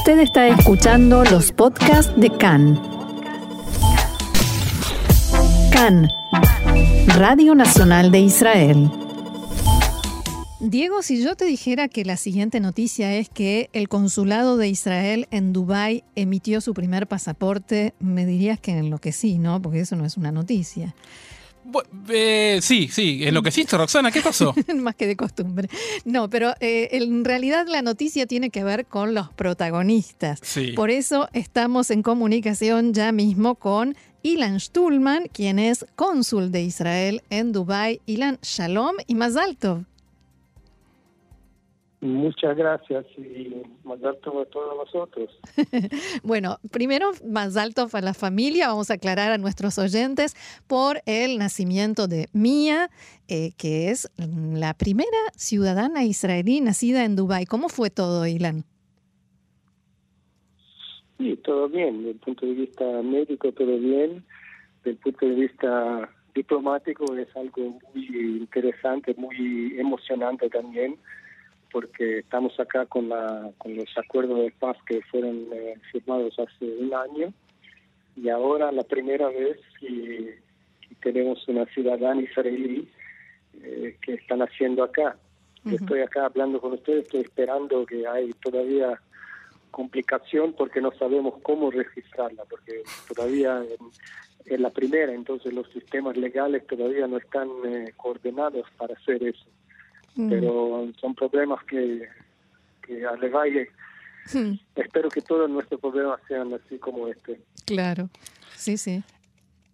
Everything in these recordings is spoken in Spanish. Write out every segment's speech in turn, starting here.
Usted está escuchando los podcasts de CAN. CAN, Radio Nacional de Israel. Diego, si yo te dijera que la siguiente noticia es que el consulado de Israel en Dubái emitió su primer pasaporte, me dirías que en lo que sí, ¿no? Porque eso no es una noticia. Eh, sí, sí, enloqueciste, Roxana, ¿qué pasó? Más que de costumbre. No, pero eh, en realidad la noticia tiene que ver con los protagonistas. Sí. Por eso estamos en comunicación ya mismo con Ilan Stulman, quien es cónsul de Israel en Dubái. Ilan, shalom y más alto. Muchas gracias y más alto a todos nosotros. bueno, primero más alto para la familia, vamos a aclarar a nuestros oyentes por el nacimiento de Mia, eh, que es la primera ciudadana israelí nacida en Dubái. ¿Cómo fue todo, Ilan? Sí, todo bien, desde el punto de vista médico todo bien, desde el punto de vista diplomático es algo muy interesante, muy emocionante también porque estamos acá con, la, con los acuerdos de paz que fueron eh, firmados hace un año y ahora la primera vez que, tenemos una ciudadana israelí eh, que están haciendo acá. Estoy acá hablando con ustedes, estoy esperando que hay todavía complicación porque no sabemos cómo registrarla, porque todavía es la primera, entonces los sistemas legales todavía no están eh, coordinados para hacer eso. Mm. pero son problemas que, que a Levalle mm. espero que todos nuestros problemas sean así como este. Claro, sí, sí.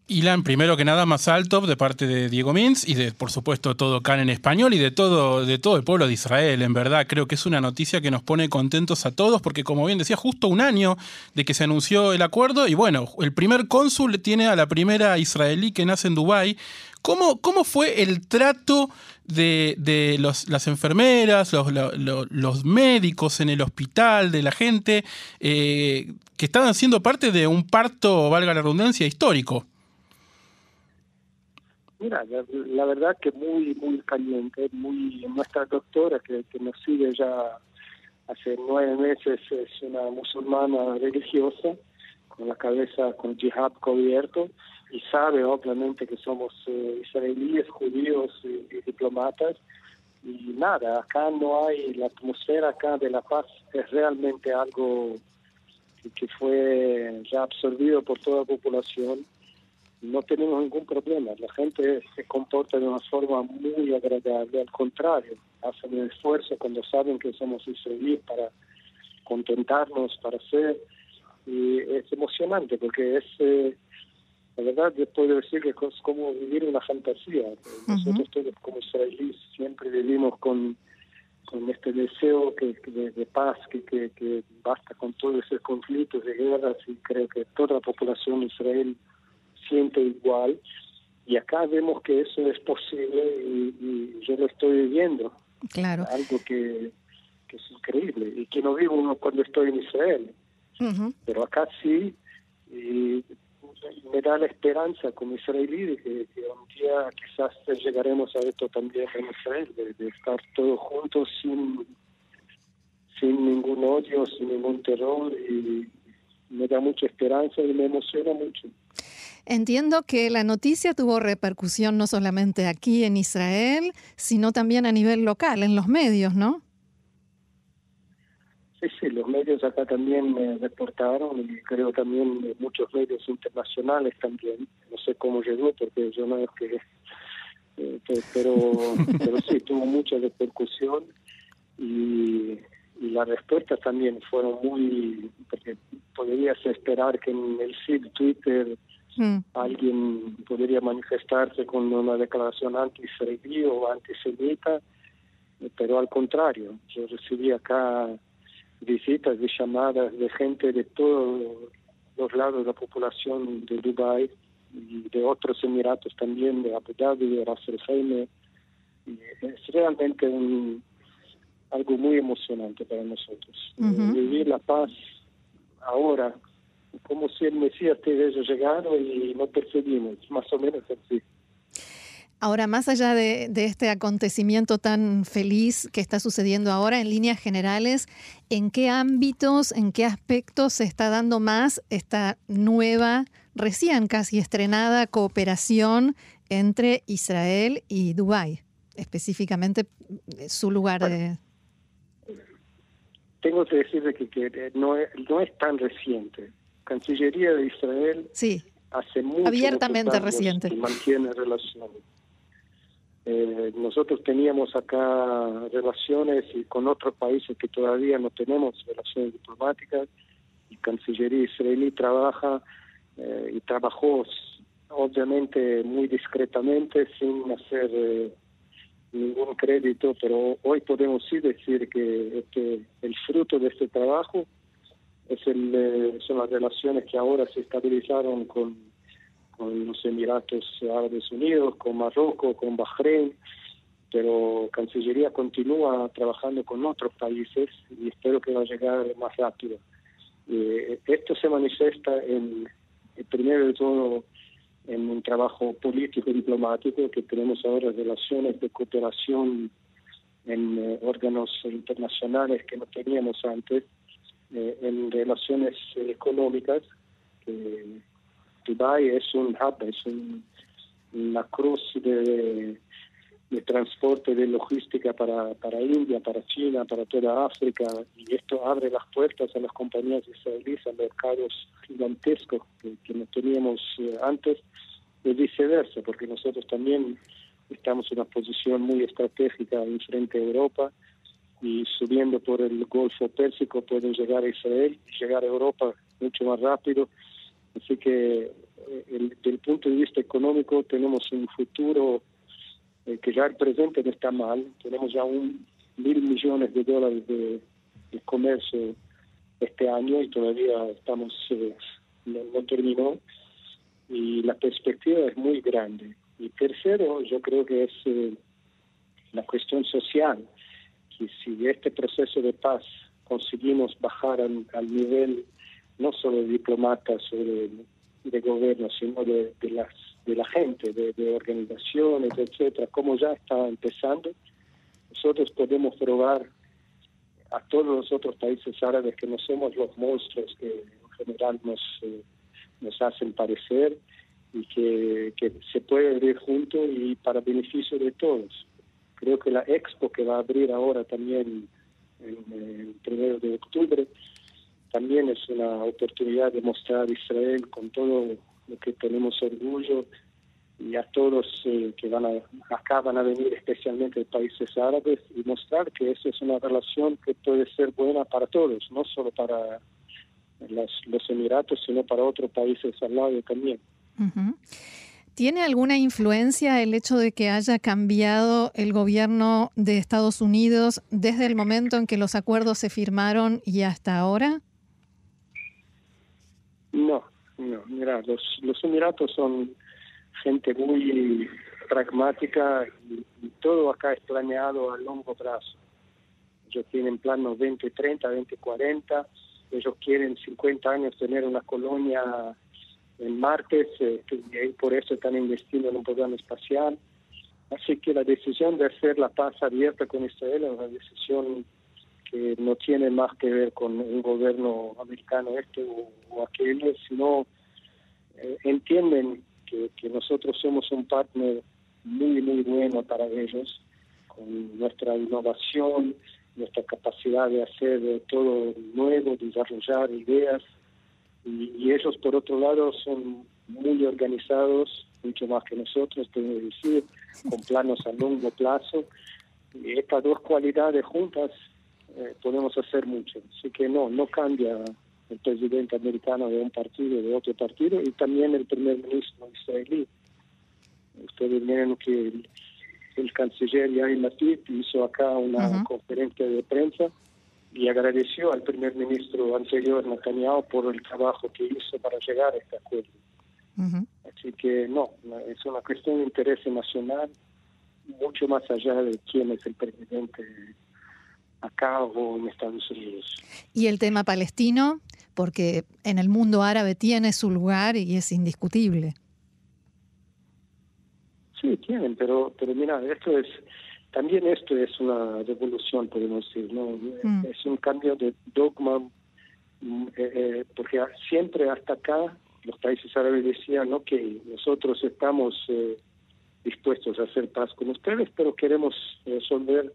Ilan, primero que nada, más alto de parte de Diego Mins y de, por supuesto, todo Can en español y de todo, de todo el pueblo de Israel. En verdad, creo que es una noticia que nos pone contentos a todos porque, como bien decía, justo un año de que se anunció el acuerdo y bueno, el primer cónsul tiene a la primera israelí que nace en Dubái. ¿Cómo, cómo fue el trato de, de los, las enfermeras, los, los, médicos en el hospital, de la gente eh, que estaban siendo parte de un parto, valga la redundancia, histórico? Mira, la, verdad que muy, muy caliente, muy nuestra doctora que, que nos sigue ya hace nueve meses es una musulmana religiosa con la cabeza con jihad cubierto y sabe obviamente que somos eh, israelíes, judíos y, diplomatas y nada, acá no hay, la atmósfera acá de la paz es realmente algo que fue ya absorbido por toda la población no tenemos ningún problema. La gente se comporta de una forma muy agradable, al contrario, hacen el esfuerzo cuando saben que somos israelíes para contentarnos, para ser, y es emocionante porque es, eh, la verdad, yo puedo decir que es como vivir una fantasía. Nosotros todos como israelíes siempre vivimos con con este deseo que, de, paz, que, que, que basta con todos esos conflictos de guerras y creo que toda la población de Israel siente igual y acá vemos que eso es posible y, yo lo estoy viviendo. Claro. Algo que, es increíble y que no vivo uno cuando estoy en Israel. Pero acá sí, y me da la esperanza como israelí de que, un día quizás llegaremos a esto también en Israel, de, estar todos juntos sin, sin ningún odio, sin ningún terror y me da mucha esperanza y me emociona mucho. Entiendo que la noticia tuvo repercusión no solamente aquí en Israel, sino también a nivel local, en los medios, ¿no? Sí, sí, los medios acá también me reportaron y creo también muchos medios internacionales también. No sé cómo llegó porque yo no es que... Eh, pero, pero sí, tuvo mucha repercusión y, y las respuestas también fueron muy... porque podrías esperar que en el feed Twitter Mm. Alguien podría manifestarse con una declaración anti-israelí o antisemita, pero al contrario, yo recibí acá visitas y llamadas de gente de todos los lados de la población de Dubái y de otros emiratos también, de Abu Dhabi, de Ras el es realmente un, algo muy emocionante para nosotros. Vivir la paz ahora como si el Mesías te hubiese llegado y no percibimos, más o menos así. Ahora, más allá de, este acontecimiento tan feliz que está sucediendo ahora, en líneas generales, ¿en qué ámbitos, en qué aspectos se está dando más esta nueva, recién casi estrenada cooperación entre Israel y Dubái? Específicamente su lugar de... Tengo que decirle que, no, es, no es tan reciente. Cancillería de Israel sí, hace mucho, abiertamente reciente. mantiene relaciones eh, nosotros teníamos acá relaciones y con otros países que todavía no tenemos relaciones diplomáticas y Cancillería israelí trabaja eh, y trabajó obviamente muy discretamente sin hacer eh, ningún crédito, pero hoy podemos sí decir que este, el fruto de este trabajo es el, son las relaciones que ahora se estabilizaron con los Emiratos Árabes Unidos, con Marruecos, con Bahrein, pero Cancillería continúa trabajando con otros países y espero que va a llegar más rápido. Eh, esto se manifiesta en, primero de todo en un trabajo político diplomático, que tenemos ahora relaciones de cooperación en eh, órganos internacionales que no teníamos antes, eh, en relaciones económicas, que Dubai es un hub, es una cruz de, transporte, de logística para, para India, para China, para toda África, y esto abre las puertas a las compañías israelíes a mercados gigantescos que, no teníamos eh, antes, y viceversa, porque nosotros también estamos en una posición muy estratégica en frente a Europa, y subiendo por el Golfo Pérsico pueden llegar a Israel y llegar a Europa mucho más rápido Así que eh, desde el punto de vista económico tenemos un futuro eh, que ya el presente no está mal. Tenemos ya un mil millones de dólares de, comercio este año y todavía estamos, eh, no, terminó. Y la perspectiva es muy grande. Y tercero, yo creo que es la cuestión social, que si este proceso de paz conseguimos bajar al nivel no solo de diplomatas o de, gobierno, sino de, las, de la gente, de, organizaciones, etcétera, como ya está empezando, nosotros podemos probar a todos los otros países árabes que no somos los monstruos que en general nos, eh, nos hacen parecer y que, que se puede vivir juntos y para beneficio de todos. Creo que la expo que va a abrir ahora también en el primero de octubre también es una oportunidad de mostrar Israel con todo lo que tenemos orgullo y a todos eh, que van a, acá van a venir especialmente de países árabes y mostrar que eso es una relación que puede ser buena para todos, no solo para los Emiratos, sino para otros países al lado también. ¿Tiene alguna influencia el hecho de que haya cambiado el gobierno de Estados Unidos desde el momento en que los acuerdos se firmaron y hasta ahora? No, no, mira, los, Emiratos son gente muy pragmática y, todo acá es planeado a largo plazo. Ellos tienen planos 2030, 2040, ellos quieren 50 años tener una colonia en Marte eh, y por eso están investiendo en un programa espacial. Así que la decisión de hacer la paz abierta con Israel es una decisión que no tiene más que ver con un gobierno americano este o, aquel, sino eh, entienden que, que nosotros somos un partner muy, muy bueno para ellos, con nuestra innovación, nuestra capacidad de hacer todo nuevo, desarrollar ideas, y, y ellos por otro lado son muy organizados, mucho más que nosotros, tengo que decir, con planos a largo plazo, y estas dos cualidades juntas eh, podemos hacer mucho. Así que no, no cambia el presidente americano de un partido de otro partido y también el primer ministro israelí. Ustedes ven que el, canciller Yair Lapid hizo acá una conferencia de prensa y agradeció al primer ministro anterior Netanyahu por el trabajo que hizo para llegar a este acuerdo. Así que no, es una cuestión de interés nacional mucho más allá de quién es el presidente acá o en Estados Unidos. ¿Y el tema palestino? Porque en el mundo árabe tiene su lugar y es indiscutible. Sí, tienen, pero, pero mira, esto es, también esto es una revolución, podemos decir, ¿no? Mm. Es un cambio de dogma, mm, eh, eh, porque siempre hasta acá los países árabes decían, ¿no? Que nosotros estamos eh, dispuestos a hacer paz con ustedes, pero queremos resolver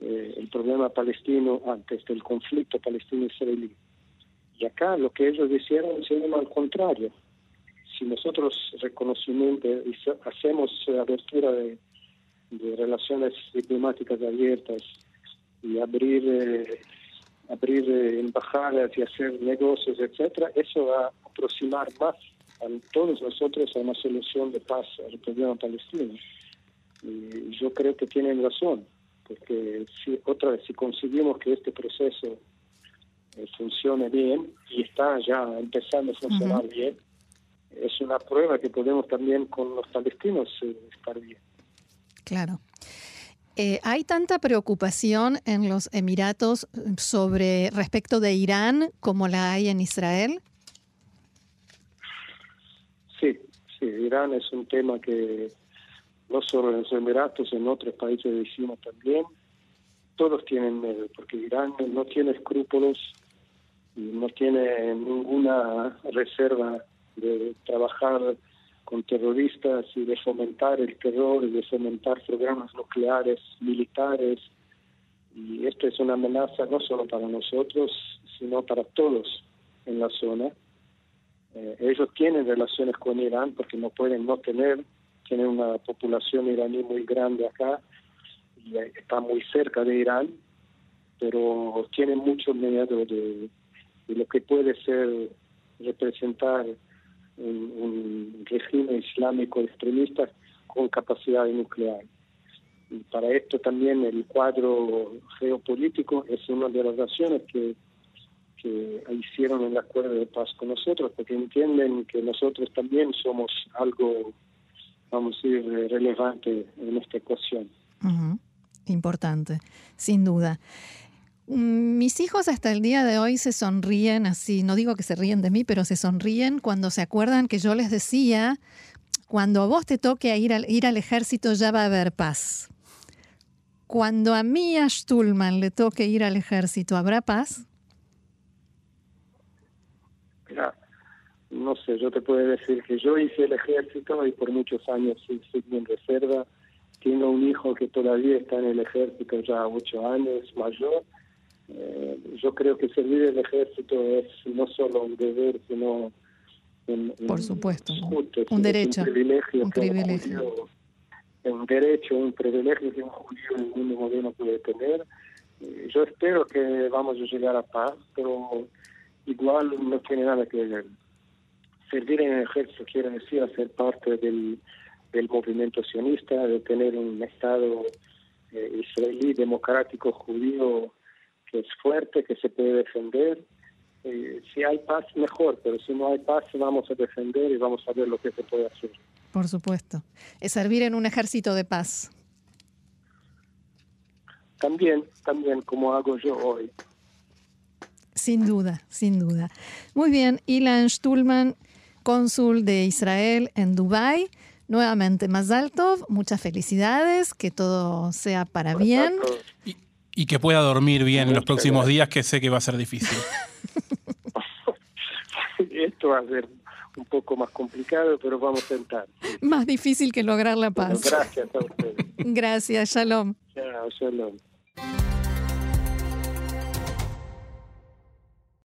el problema palestino antes del conflicto palestino-israelí. Y acá lo que ellos hicieron se llama al contrario si nosotros reconocimiento hacemos abertura de, relaciones diplomáticas abiertas y abrir eh, abrir eh, embajadas y hacer negocios, etcétera, eso va a aproximar más a todos nosotros a una solución de paz al problema palestino. Y yo creo que tienen razón, porque si otra vez si conseguimos que este proceso eh, funcione bien y está ya empezando a funcionar bien, es una prueba que podemos también con los palestinos eh, estar bien. Claro. Eh, ¿Hay tanta preocupación en los Emiratos sobre respecto de Irán como la hay en Israel? Sí, sí, Irán es un tema que no solo en los Emiratos, en otros países vecinos también, todos tienen miedo, porque Irán no tiene escrúpulos y no tiene ninguna reserva de trabajar con terroristas y de fomentar el terror y de fomentar programas nucleares, militares. Y esto es una amenaza no solo para nosotros, sino para todos en la zona. Eh, ellos tienen relaciones con Irán porque no pueden no tener, tienen una población iraní muy grande acá y está muy cerca de Irán, pero tienen mucho miedo de, de lo que puede ser representar un, régimen islámico extremista con capacidad nuclear. Y para esto también el cuadro geopolítico es una de las razones que, que hicieron el acuerdo de paz con nosotros, porque entienden que nosotros también somos algo, vamos a decir, relevante en esta ecuación. Importante, sin duda. Mm, mis hijos hasta el día de hoy se sonríen así, no digo que se ríen de mí, pero se sonríen cuando se acuerdan que yo les decía, cuando a vos te toque ir al, ir al ejército ya va a haber paz. Cuando a mí a Stulman le toque ir al ejército, ¿habrá paz? Mira, no sé, yo te puedo decir que yo hice el ejército y por muchos años fui en reserva. Tengo un hijo que todavía está en el ejército ya ocho años, mayor eh, yo creo que servir el ejército es no solo un deber, sino un, Por supuesto, un, derecho, un privilegio, un, privilegio. Un, derecho, un privilegio que un judío en ningún modelo puede tener. Eh, yo espero que vamos a llegar a paz, pero igual no tiene nada que ver. Servir en el ejército quiere decir hacer parte del, del movimiento sionista, de tener un Estado eh, israelí democrático judío que es fuerte, que se puede defender. Eh, si hay paz, mejor, pero si no hay paz, vamos a defender y vamos a ver lo que se puede hacer. Por supuesto. Es servir en un ejército de paz. También, también, como hago yo hoy. Sin duda, sin duda. Muy bien, Ilan Stulman, cónsul de Israel en Dubái. Nuevamente, Mazaltov, muchas felicidades, que todo sea para bien. Y que pueda dormir bien en los próximos días, que sé que va a ser difícil. Esto va a ser un poco más complicado, pero vamos a intentar. Más difícil que lograr la paz. gracias a ustedes. Gracias, shalom. Chao, shalom.